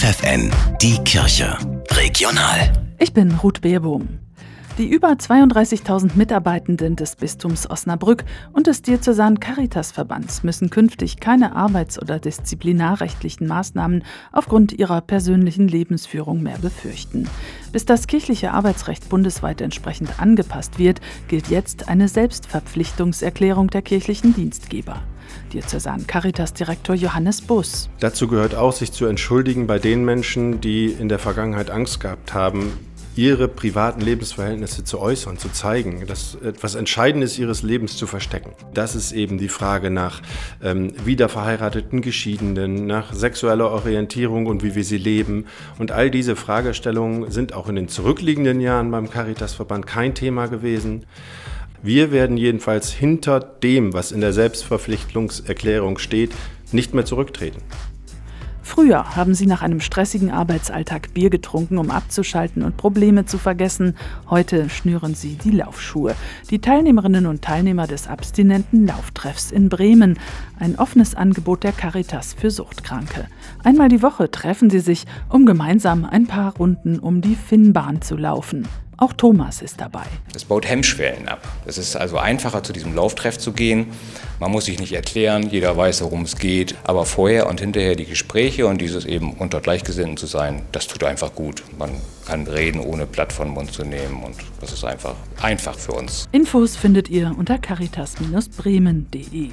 FFN, die Kirche. Regional. Ich bin Ruth Beerbohm. Die über 32.000 Mitarbeitenden des Bistums Osnabrück und des Diözesan Caritas-Verbands müssen künftig keine arbeits- oder disziplinarrechtlichen Maßnahmen aufgrund ihrer persönlichen Lebensführung mehr befürchten. Bis das kirchliche Arbeitsrecht bundesweit entsprechend angepasst wird, gilt jetzt eine Selbstverpflichtungserklärung der kirchlichen Dienstgeber. Diözesan Caritas-Direktor Johannes Bus. Dazu gehört auch, sich zu entschuldigen bei den Menschen, die in der Vergangenheit Angst gehabt haben, ihre privaten Lebensverhältnisse zu äußern, zu zeigen, das etwas Entscheidendes ihres Lebens zu verstecken. Das ist eben die Frage nach ähm, wiederverheirateten Geschiedenen, nach sexueller Orientierung und wie wir sie leben. Und all diese Fragestellungen sind auch in den zurückliegenden Jahren beim Caritasverband kein Thema gewesen. Wir werden jedenfalls hinter dem, was in der Selbstverpflichtungserklärung steht, nicht mehr zurücktreten. Früher haben sie nach einem stressigen Arbeitsalltag Bier getrunken, um abzuschalten und Probleme zu vergessen. Heute schnüren sie die Laufschuhe. Die Teilnehmerinnen und Teilnehmer des abstinenten Lauftreffs in Bremen. Ein offenes Angebot der Caritas für Suchtkranke. Einmal die Woche treffen sie sich, um gemeinsam ein paar Runden um die Finnbahn zu laufen. Auch Thomas ist dabei. Es baut Hemmschwellen ab. Es ist also einfacher, zu diesem Lauftreff zu gehen. Man muss sich nicht erklären, jeder weiß, worum es geht. Aber vorher und hinterher die Gespräche und dieses eben unter Gleichgesinnten zu sein, das tut einfach gut. Man kann reden, ohne Blatt von Mund zu nehmen. Und das ist einfach einfach für uns. Infos findet ihr unter caritas-bremen.de.